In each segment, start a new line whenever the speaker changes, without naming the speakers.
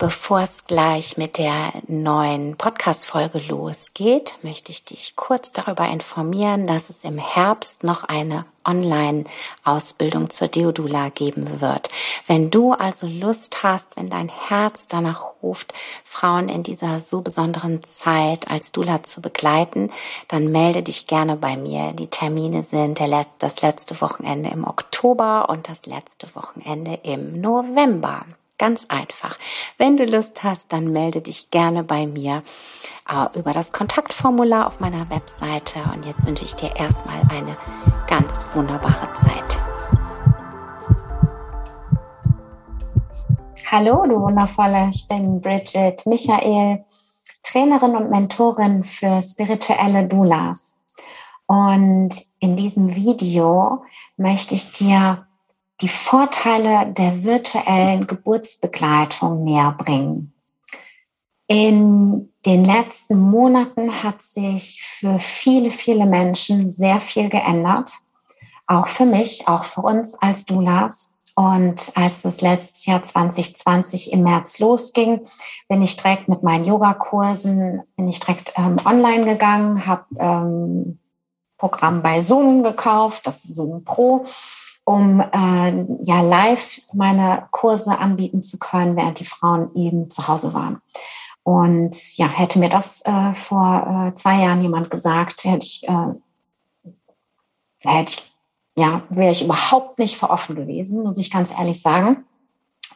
Bevor es gleich mit der neuen Podcast-Folge losgeht, möchte ich dich kurz darüber informieren, dass es im Herbst noch eine Online-Ausbildung zur Deodula geben wird. Wenn du also Lust hast, wenn dein Herz danach ruft, Frauen in dieser so besonderen Zeit als Dula zu begleiten, dann melde dich gerne bei mir. Die Termine sind das letzte Wochenende im Oktober und das letzte Wochenende im November. Ganz einfach. Wenn du Lust hast, dann melde dich gerne bei mir äh, über das Kontaktformular auf meiner Webseite. Und jetzt wünsche ich dir erstmal eine ganz wunderbare Zeit.
Hallo, du Wundervolle. Ich bin Bridget Michael, Trainerin und Mentorin für spirituelle Doulas. Und in diesem Video möchte ich dir die Vorteile der virtuellen Geburtsbegleitung näher bringen. In den letzten Monaten hat sich für viele, viele Menschen sehr viel geändert. Auch für mich, auch für uns als Doulas. Und als es letztes Jahr 2020 im März losging, bin ich direkt mit meinen Yogakursen, bin ich direkt ähm, online gegangen, habe ähm, Programm bei Zoom gekauft, das Zoom Pro um äh, ja live meine Kurse anbieten zu können, während die Frauen eben zu Hause waren. Und ja, hätte mir das äh, vor äh, zwei Jahren jemand gesagt, hätte ich, äh, hätte ich, ja, wäre ich überhaupt nicht für offen gewesen, muss ich ganz ehrlich sagen.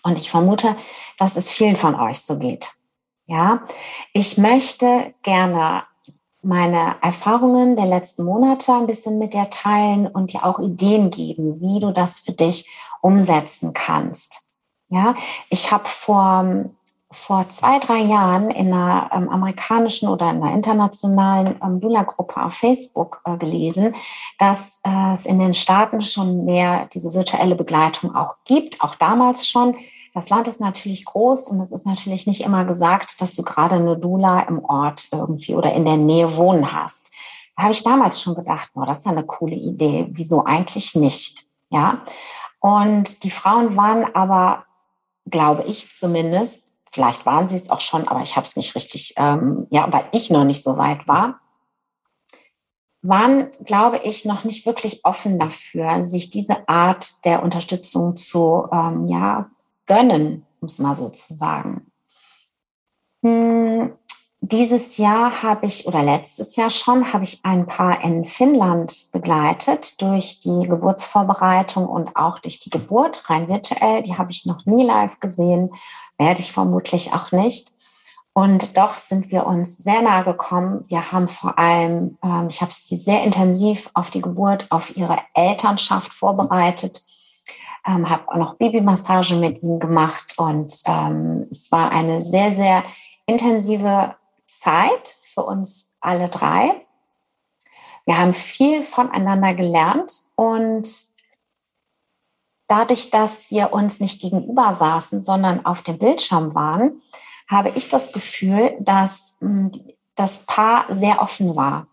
Und ich vermute, dass es vielen von euch so geht. Ja, ich möchte gerne meine Erfahrungen der letzten Monate ein bisschen mit dir teilen und dir auch Ideen geben, wie du das für dich umsetzen kannst. Ja, ich habe vor, vor zwei, drei Jahren in einer ähm, amerikanischen oder in einer internationalen ähm, Dula-Gruppe auf Facebook äh, gelesen, dass äh, es in den Staaten schon mehr diese virtuelle Begleitung auch gibt, auch damals schon. Das Land ist natürlich groß und es ist natürlich nicht immer gesagt, dass du gerade eine Dula im Ort irgendwie oder in der Nähe wohnen hast. Da habe ich damals schon gedacht, boah, das ist ja eine coole Idee. Wieso eigentlich nicht? Ja. Und die Frauen waren aber, glaube ich zumindest, vielleicht waren sie es auch schon, aber ich habe es nicht richtig, ähm, ja, weil ich noch nicht so weit war, waren, glaube ich, noch nicht wirklich offen dafür, sich diese Art der Unterstützung zu ähm, ja, gönnen, um es mal so zu sagen. Hm, dieses Jahr habe ich, oder letztes Jahr schon, habe ich ein Paar in Finnland begleitet durch die Geburtsvorbereitung und auch durch die Geburt, rein virtuell. Die habe ich noch nie live gesehen, werde ich vermutlich auch nicht. Und doch sind wir uns sehr nahe gekommen. Wir haben vor allem, ähm, ich habe sie sehr intensiv auf die Geburt, auf ihre Elternschaft vorbereitet ähm, habe auch noch Babymassage mit ihm gemacht und ähm, es war eine sehr, sehr intensive Zeit für uns alle drei. Wir haben viel voneinander gelernt und dadurch, dass wir uns nicht gegenüber saßen, sondern auf dem Bildschirm waren, habe ich das Gefühl, dass hm, das Paar sehr offen war.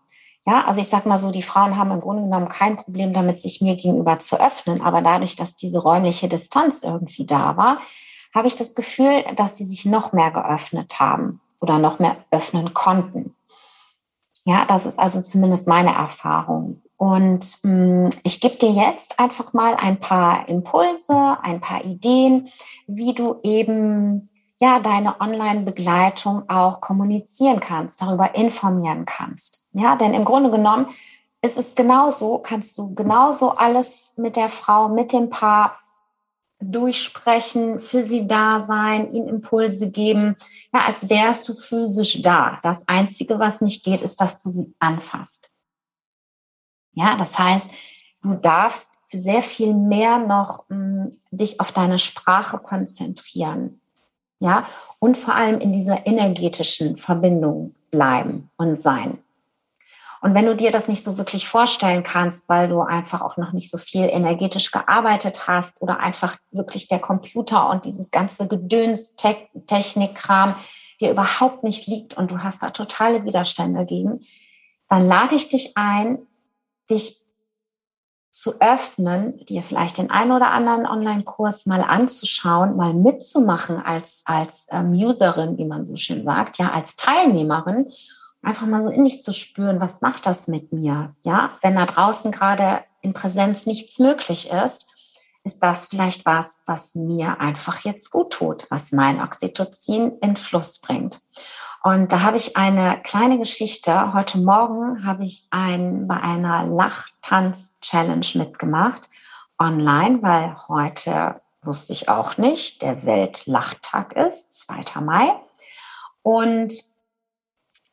Ja, also ich sag mal so, die Frauen haben im Grunde genommen kein Problem damit, sich mir gegenüber zu öffnen. Aber dadurch, dass diese räumliche Distanz irgendwie da war, habe ich das Gefühl, dass sie sich noch mehr geöffnet haben oder noch mehr öffnen konnten. Ja, das ist also zumindest meine Erfahrung. Und mh, mm, ich gebe dir jetzt einfach mal ein paar Impulse, ein paar Ideen, wie du eben ja deine Online-Begleitung auch kommunizieren kannst, darüber informieren kannst. Ja, denn im Grunde genommen ist es genauso, kannst du genauso alles mit der Frau, mit dem Paar durchsprechen, für sie da sein, ihnen Impulse geben, ja, als wärst du physisch da. Das Einzige, was nicht geht, ist, dass du sie anfasst. Ja, das heißt, du darfst sehr viel mehr noch mh, hm, dich auf deine Sprache konzentrieren. Ja, und vor allem in dieser energetischen Verbindung bleiben und sein. Und wenn du dir das nicht so wirklich vorstellen kannst, weil du einfach auch noch nicht so viel energetisch gearbeitet hast oder einfach wirklich der Computer und dieses ganze Gedöns, Te Technikkram dir überhaupt nicht liegt und du hast da totale Widerstände gegen, dann lade ich dich ein, dich zu öffnen, dir vielleicht den einen oder anderen Online-Kurs mal anzuschauen, mal mitzumachen als, als ähm, Userin, wie man so schön sagt, ja, als Teilnehmerin einfach mal so in dich zu spüren, was macht das mit mir? Ja, wenn da draußen gerade in Präsenz nichts möglich ist, ist das vielleicht was, was mir einfach jetzt gut tut, was mein Oxytocin in Fluss bringt. Und da habe ich eine kleine Geschichte. Heute Morgen habe ich ein, bei einer Lachtanz-Challenge mitgemacht online, weil heute wusste ich auch nicht, der Weltlachtag ist, 2. Mai. Und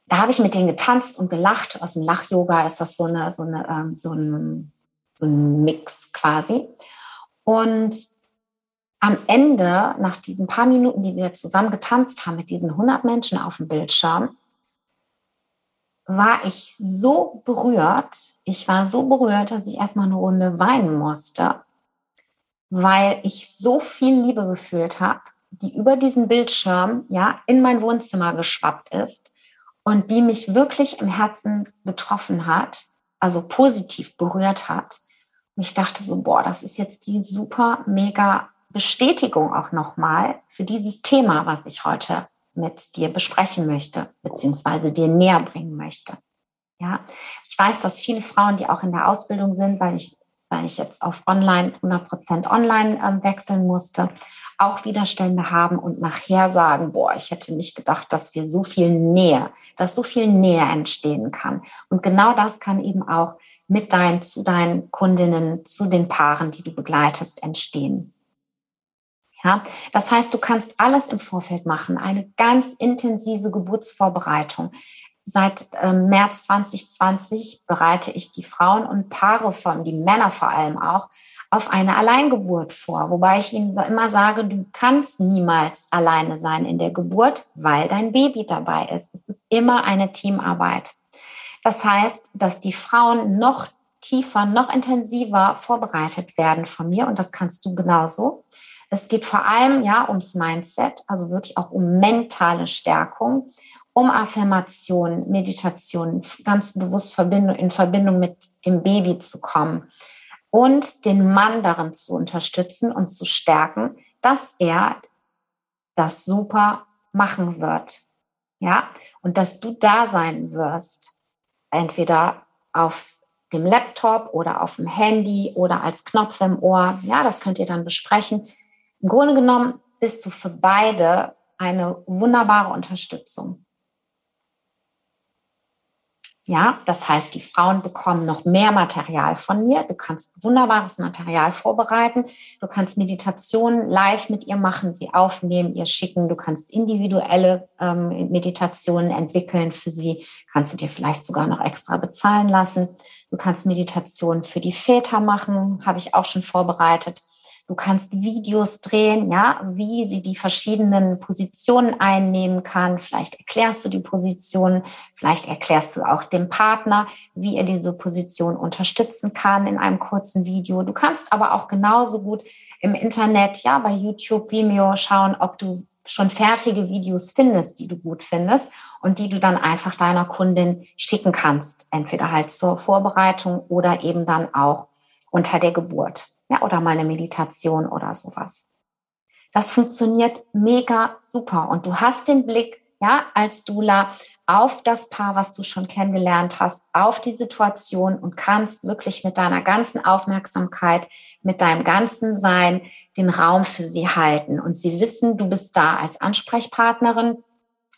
da habe ich mit denen getanzt und gelacht. Aus dem Lach-Yoga ist das so, eine, so, eine, ähm, so, ein, so ein Mix quasi. Und am Ende, nach diesen paar Minuten, die wir zusammen getanzt haben mit diesen 100 Menschen auf dem Bildschirm, war ich so berührt. Ich war so berührt, dass ich erstmal eine Runde weinen musste, weil ich so viel Liebe gefühlt habe, die über diesen Bildschirm ja in mein Wohnzimmer geschwappt ist und die mich wirklich im Herzen getroffen hat, also positiv berührt hat. Und ich dachte so, boah, das ist jetzt die super, mega Bestätigung auch nochmal für dieses Thema, was ich heute mit dir besprechen möchte, beziehungsweise dir näher bringen möchte. Ja, ich weiß, dass viele Frauen, die auch in der Ausbildung sind, weil ich, weil ich jetzt auf online, 100 Prozent online ähm, wechseln musste, auch Widerstände haben und nachher sagen, boah, ich hätte nicht gedacht, dass wir so viel Nähe, dass so viel Nähe entstehen kann. Und genau das kann eben auch mit deinen, zu deinen Kundinnen, zu den Paaren, die du begleitest, entstehen. Ja, das heißt, du kannst alles im Vorfeld machen, eine ganz intensive Geburtsvorbereitung. Seit äh, März 2020 bereite ich die Frauen und Paare von, die Männer vor allem auch, auf eine Alleingeburt vor, wobei ich ihnen immer sage, du kannst niemals alleine sein in der Geburt, weil dein Baby dabei ist. Es ist immer eine Teamarbeit. Das heißt, dass die Frauen noch tiefer, noch intensiver vorbereitet werden von mir und das kannst du genauso. Es geht vor allem ja ums Mindset, also wirklich auch um mentale Stärkung, um Affirmation, Meditation, ganz bewusst in Verbindung mit dem Baby zu kommen und den Mann darin zu unterstützen und zu stärken, dass er das super machen wird. Ja, und dass du da sein wirst, entweder auf dem Laptop oder auf dem Handy oder als Knopf im Ohr. Ja, das könnt ihr dann besprechen. Im Grunde genommen bist du für beide eine wunderbare Unterstützung. Ja, das heißt, die Frauen bekommen noch mehr Material von mir. Du kannst wunderbares Material vorbereiten. Du kannst Meditationen live mit ihr machen, sie aufnehmen, ihr schicken. Du kannst individuelle ähm, Meditationen entwickeln für sie. Kannst du dir vielleicht sogar noch extra bezahlen lassen. Du kannst Meditationen für die Väter machen, habe ich auch schon vorbereitet. Du kannst Videos drehen, ja, wie sie die verschiedenen Positionen einnehmen kann. Vielleicht erklärst du die Position, vielleicht erklärst du auch dem Partner, wie er diese Position unterstützen kann in einem kurzen Video. Du kannst aber auch genauso gut im Internet, ja, bei YouTube, Vimeo schauen, ob du schon fertige Videos findest, die du gut findest und die du dann einfach deiner Kundin schicken kannst, entweder halt zur Vorbereitung oder eben dann auch unter der Geburt ja, oder mal eine Meditation oder sowas. Das funktioniert mega super und du hast den Blick ja, als Dula auf das Paar, was du schon kennengelernt hast, auf die Situation und kannst wirklich mit deiner ganzen Aufmerksamkeit, mit deinem ganzen Sein den Raum für sie halten. Und sie wissen, du bist da als Ansprechpartnerin.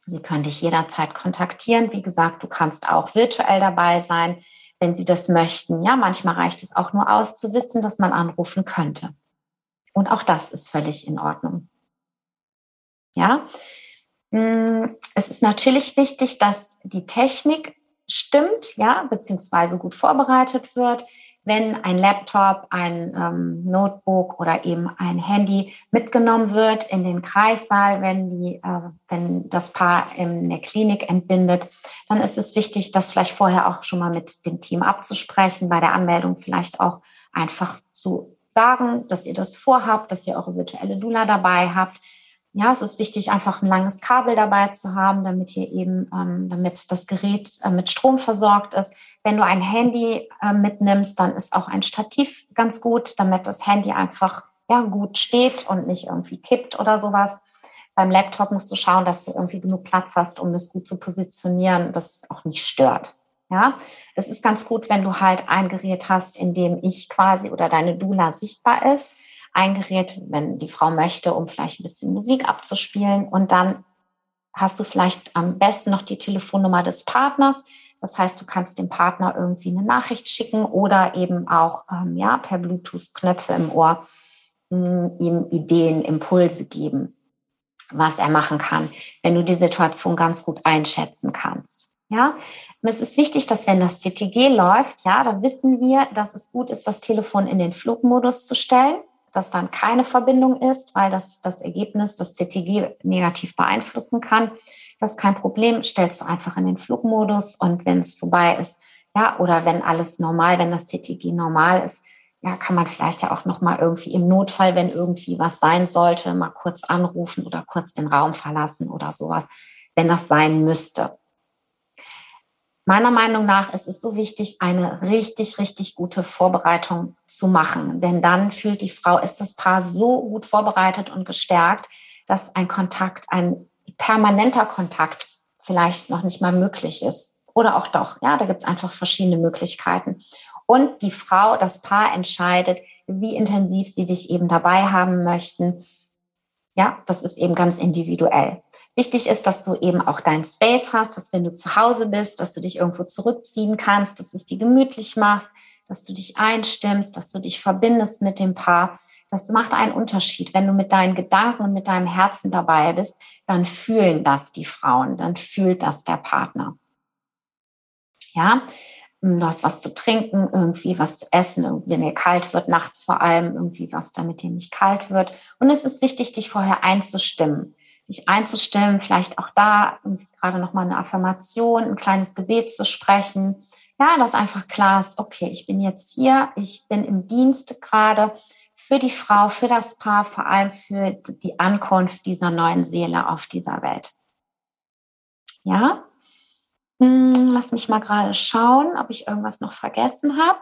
Sie können dich jederzeit kontaktieren. Wie gesagt, du kannst auch virtuell dabei sein, wenn sie das möchten. Ja, manchmal reicht es auch nur aus zu wissen, dass man anrufen könnte. Und auch das ist völlig in Ordnung. Ja, Mm, es ist natürlich wichtig, dass die Technik stimmt, ja, beziehungsweise gut vorbereitet wird. Wenn ein Laptop, ein ähm, Notebook oder eben ein Handy mitgenommen wird in den Kreissaal, wenn, die, äh, wenn das Paar in der Klinik entbindet, dann ist es wichtig, das vielleicht vorher auch schon mal mit dem Team abzusprechen, bei der Anmeldung vielleicht auch einfach zu sagen, dass ihr das vorhabt, dass ihr eure virtuelle Dula dabei habt, ja, es ist wichtig, einfach ein langes Kabel dabei zu haben, damit hier eben, ähm, damit das Gerät äh, mit Strom versorgt ist. Wenn du ein Handy äh, mitnimmst, dann ist auch ein Stativ ganz gut, damit das Handy einfach ja, gut steht und nicht irgendwie kippt oder sowas. Beim Laptop musst du schauen, dass du irgendwie genug Platz hast, um es gut zu positionieren, dass es auch nicht stört. Ja, es ist ganz gut, wenn du halt ein Gerät hast, in dem ich quasi oder deine Dula sichtbar ist ein Gerät, wenn die Frau möchte, um vielleicht ein bisschen Musik abzuspielen. Und dann hast du vielleicht am besten noch die Telefonnummer des Partners. Das heißt, du kannst dem Partner irgendwie eine Nachricht schicken oder eben auch ähm, ja, per Bluetooth Knöpfe im Ohr mh, hm, ihm Ideen, Impulse geben, was er machen kann, wenn du die Situation ganz gut einschätzen kannst. Ja, es ist wichtig, dass wenn das CTG läuft, ja, da wissen wir, dass es gut ist, das Telefon in den Flugmodus zu stellen dass dann keine Verbindung ist, weil das das Ergebnis das CTG negativ beeinflussen kann. Das ist kein Problem, stellst du einfach in den Flugmodus und wenn es vorbei ist, ja, oder wenn alles normal, wenn das CTG normal ist, ja, kann man vielleicht ja auch noch mal irgendwie im Notfall, wenn irgendwie was sein sollte, mal kurz anrufen oder kurz den Raum verlassen oder sowas, wenn das sein müsste. Meiner Meinung nach ist es so wichtig, eine richtig, richtig gute Vorbereitung zu machen. Denn dann fühlt die Frau, ist das Paar so gut vorbereitet und gestärkt, dass ein Kontakt, ein permanenter Kontakt vielleicht noch nicht mal möglich ist. Oder auch doch. Ja, da gibt es einfach verschiedene Möglichkeiten. Und die Frau, das Paar entscheidet, wie intensiv sie dich eben dabei haben möchten. Ja, das ist eben ganz individuell. Wichtig ist, dass du eben auch deinen Space hast, dass wenn du zu Hause bist, dass du dich irgendwo zurückziehen kannst, dass du es dir gemütlich machst, dass du dich einstimmst, dass du dich verbindest mit dem Paar. Das macht einen Unterschied. Wenn du mit deinen Gedanken und mit deinem Herzen dabei bist, dann fühlen das die Frauen, dann fühlt das der Partner. Ja, du hast was zu trinken, irgendwie was zu essen, wenn dir kalt wird, nachts vor allem, irgendwie was, damit dir nicht kalt wird. Und es ist wichtig, dich vorher einzustimmen dich einzustellen, vielleicht auch da gerade nochmal eine Affirmation, ein kleines Gebet zu sprechen. Ja, dass einfach klar ist, okay, ich bin jetzt hier, ich bin im Dienst gerade für die Frau, für das Paar, vor allem für die Ankunft dieser neuen Seele auf dieser Welt. Ja, hm, lass mich mal gerade schauen, ob ich irgendwas noch vergessen habe.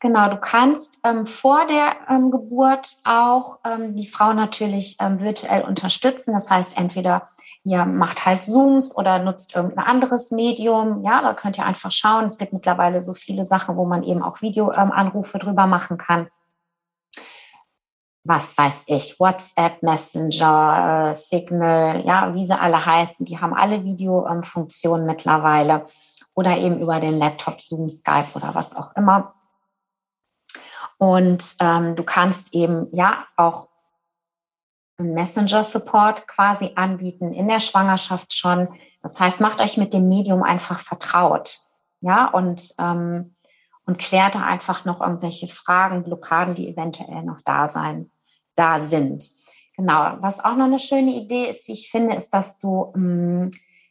Genau, du kannst ähm, vor der ähm, Geburt auch ähm, die Frau natürlich ähm, virtuell unterstützen. Das heißt, entweder ihr macht halt Zooms oder nutzt irgendein anderes Medium. Ja, da könnt ihr einfach schauen. Es gibt mittlerweile so viele Sachen, wo man eben auch Videoanrufe drüber machen kann was weiß ich, WhatsApp, Messenger, äh, Signal, ja, wie sie alle heißen, die haben alle Videofunktionen mittlerweile oder eben über den Laptop, Zoom, Skype oder was auch immer. Und ähm, du kannst eben ja auch Messenger-Support quasi anbieten in der Schwangerschaft schon. Das heißt, macht euch mit dem Medium einfach vertraut. Ja, und, ähm, und klärt da einfach noch irgendwelche Fragen, Blockaden, die eventuell noch da sein da sind. Genau. Was auch noch eine schöne Idee ist, wie ich finde, ist, dass du, mm,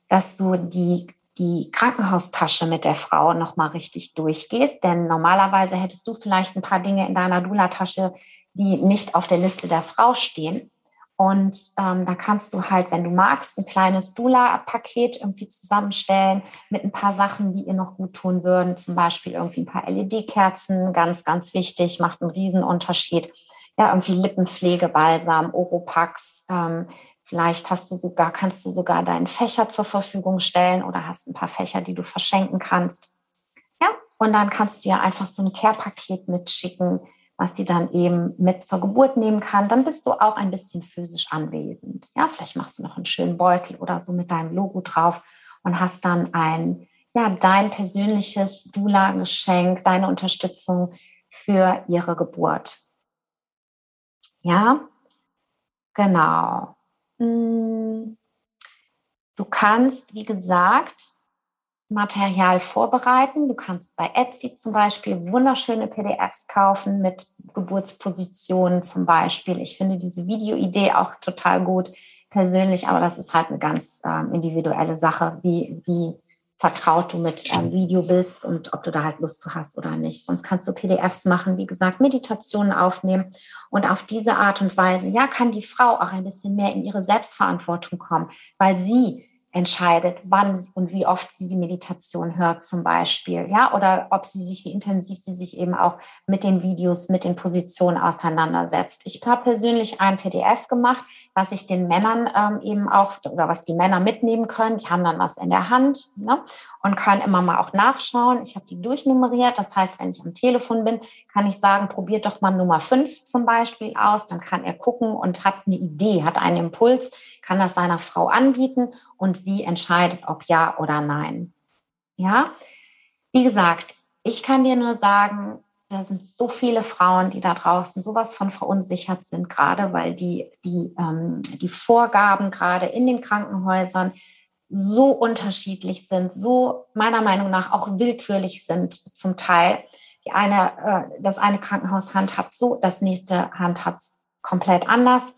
dass du die, die Krankenhaustasche mit der Frau nochmal richtig durchgehst. Denn normalerweise hättest du vielleicht ein paar Dinge in deiner Dula-Tasche, die nicht auf der Liste der Frau stehen. Und ähm, da kannst du halt, wenn du magst, ein kleines Dula-Paket irgendwie zusammenstellen mit ein paar Sachen, die ihr noch gut tun würden. Zum Beispiel irgendwie ein paar LED-Kerzen, ganz, ganz wichtig, macht einen Riesenunterschied ja, irgendwie Lippenpflege, Balsam, Oropax, ähm, Vielleicht hast du sogar, kannst du sogar deinen Fächer zur Verfügung stellen oder hast ein paar Fächer, die du verschenken kannst. Ja, und dann kannst du ja einfach so ein Care-Paket mitschicken, was sie dann eben mit zur Geburt nehmen kann. Dann bist du auch ein bisschen physisch anwesend. Ja, vielleicht machst du noch einen schönen Beutel oder so mit deinem Logo drauf und hast dann ein, ja, dein persönliches Dula-Geschenk, deine Unterstützung für ihre Geburt. Ja, genau. Hm. Du kannst, wie gesagt, Material vorbereiten. Du kannst bei Etsy zum Beispiel wunderschöne PDFs kaufen mit Geburtspositionen zum Beispiel. Ich finde diese Videoidee auch total gut persönlich, aber das ist halt eine ganz ähm, individuelle Sache, wie, wie vertraut du mit ähm, Video bist und ob du da halt Lust zu hast oder nicht. Sonst kannst du PDFs machen, wie gesagt, Meditationen aufnehmen und auf diese Art und Weise, ja, kann die Frau auch ein bisschen mehr in ihre Selbstverantwortung kommen, weil sie entscheidet, wann und wie oft sie die Meditation hört zum Beispiel, ja, oder ob sie sich, wie intensiv sie sich eben auch mit den Videos, mit den Positionen auseinandersetzt. Ich habe persönlich ein PDF gemacht, was ich den Männern ähm, eben auch, oder was die Männer mitnehmen können. Die haben dann was in der Hand ne, und können immer mal auch nachschauen. Ich habe die durchnummeriert. Das heißt, wenn ich am Telefon bin, kann ich sagen, probiert doch mal Nummer fünf zum Beispiel aus. Dann kann er gucken und hat eine Idee, hat einen Impuls, kann das seiner Frau anbieten und sie entscheidet, ob ja oder nein. Ja, wie gesagt, ich kann dir nur sagen, da sind so viele Frauen, die da draußen sowas von verunsichert sind, gerade weil die, die, ähm, die Vorgaben gerade in den Krankenhäusern so unterschiedlich sind, so meiner Meinung nach auch willkürlich sind zum Teil. Die eine, äh, das eine Krankenhaus handhabt so, das nächste handhabt komplett anders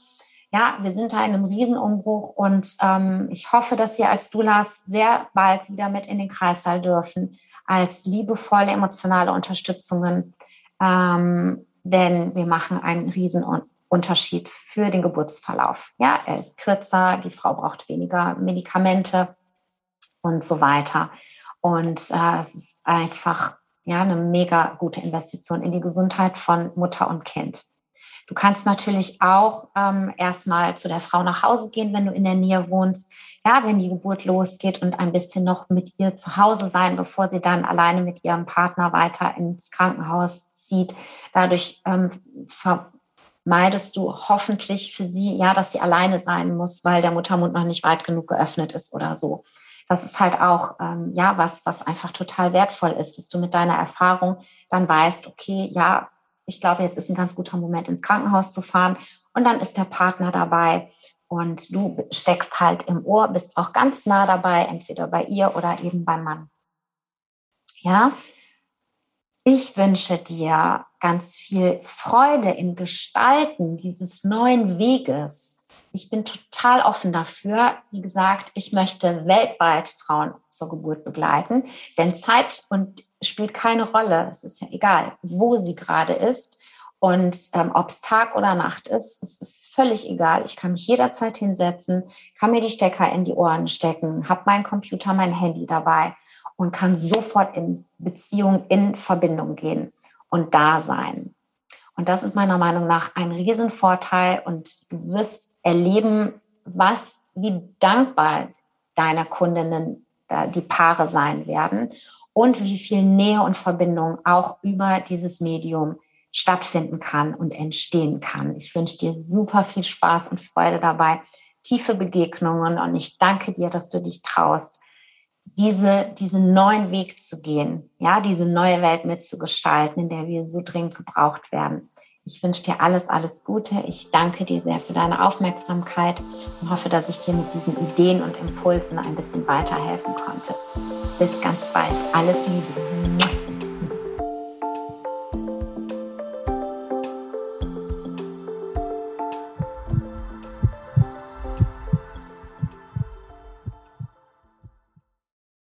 ja, wir sind da in einem Riesenumbruch und ähm, ich hoffe, dass wir als Dulas sehr bald wieder mit in den Kreissaal dürfen, als liebevolle emotionale Unterstützungen, ähm, denn wir machen einen Riesenunterschied für den Geburtsverlauf. Ja, er ist kürzer, die Frau braucht weniger Medikamente und so weiter. Und äh, es ist einfach ja eine mega gute Investition in die Gesundheit von Mutter und Kind. Du kannst natürlich auch ähm, erstmal zu der Frau nach Hause gehen, wenn du in der Nähe wohnst. Ja, wenn die Geburt losgeht und ein bisschen noch mit ihr zu Hause sein, bevor sie dann alleine mit ihrem Partner weiter ins Krankenhaus zieht. Dadurch ähm, vermeidest du hoffentlich für sie, ja, dass sie alleine sein muss, weil der Muttermund noch nicht weit genug geöffnet ist oder so. Das ist halt auch ähm, ja was, was einfach total wertvoll ist, dass du mit deiner Erfahrung dann weißt, okay, ja, ich glaube, jetzt ist ein ganz guter Moment, ins Krankenhaus zu fahren. Und dann ist der Partner dabei und du steckst halt im Ohr, bist auch ganz nah dabei, entweder bei ihr oder eben beim Mann. Ja, ich wünsche dir ganz viel Freude im Gestalten dieses neuen Weges. Ich bin total offen dafür. Wie gesagt, ich möchte weltweit Frauen zur Geburt begleiten, denn Zeit und spielt keine Rolle. Es ist ja egal, wo sie gerade ist und ähm, ob es Tag oder Nacht ist. Es ist völlig egal. Ich kann mich jederzeit hinsetzen, kann mir die Stecker in die Ohren stecken, habe meinen Computer, mein Handy dabei und kann sofort in Beziehung, in Verbindung gehen und da sein. Und das ist meiner Meinung nach ein Riesenvorteil und du wirst erleben, was, wie dankbar deiner Kundinnen die Paare sein werden und wie viel Nähe und Verbindung auch über dieses Medium stattfinden kann und entstehen kann. Ich wünsche dir super viel Spaß und Freude dabei, tiefe Begegnungen und ich danke dir, dass du dich traust, diese, diesen neuen Weg zu gehen, ja, diese neue Welt mitzugestalten, in der wir so dringend gebraucht werden. Ich wünsche dir alles, alles Gute. Ich danke dir sehr für deine Aufmerksamkeit und hoffe, dass ich dir mit diesen Ideen und Impulsen ein bisschen weiterhelfen konnte. Bis ganz bald. Alles Liebe.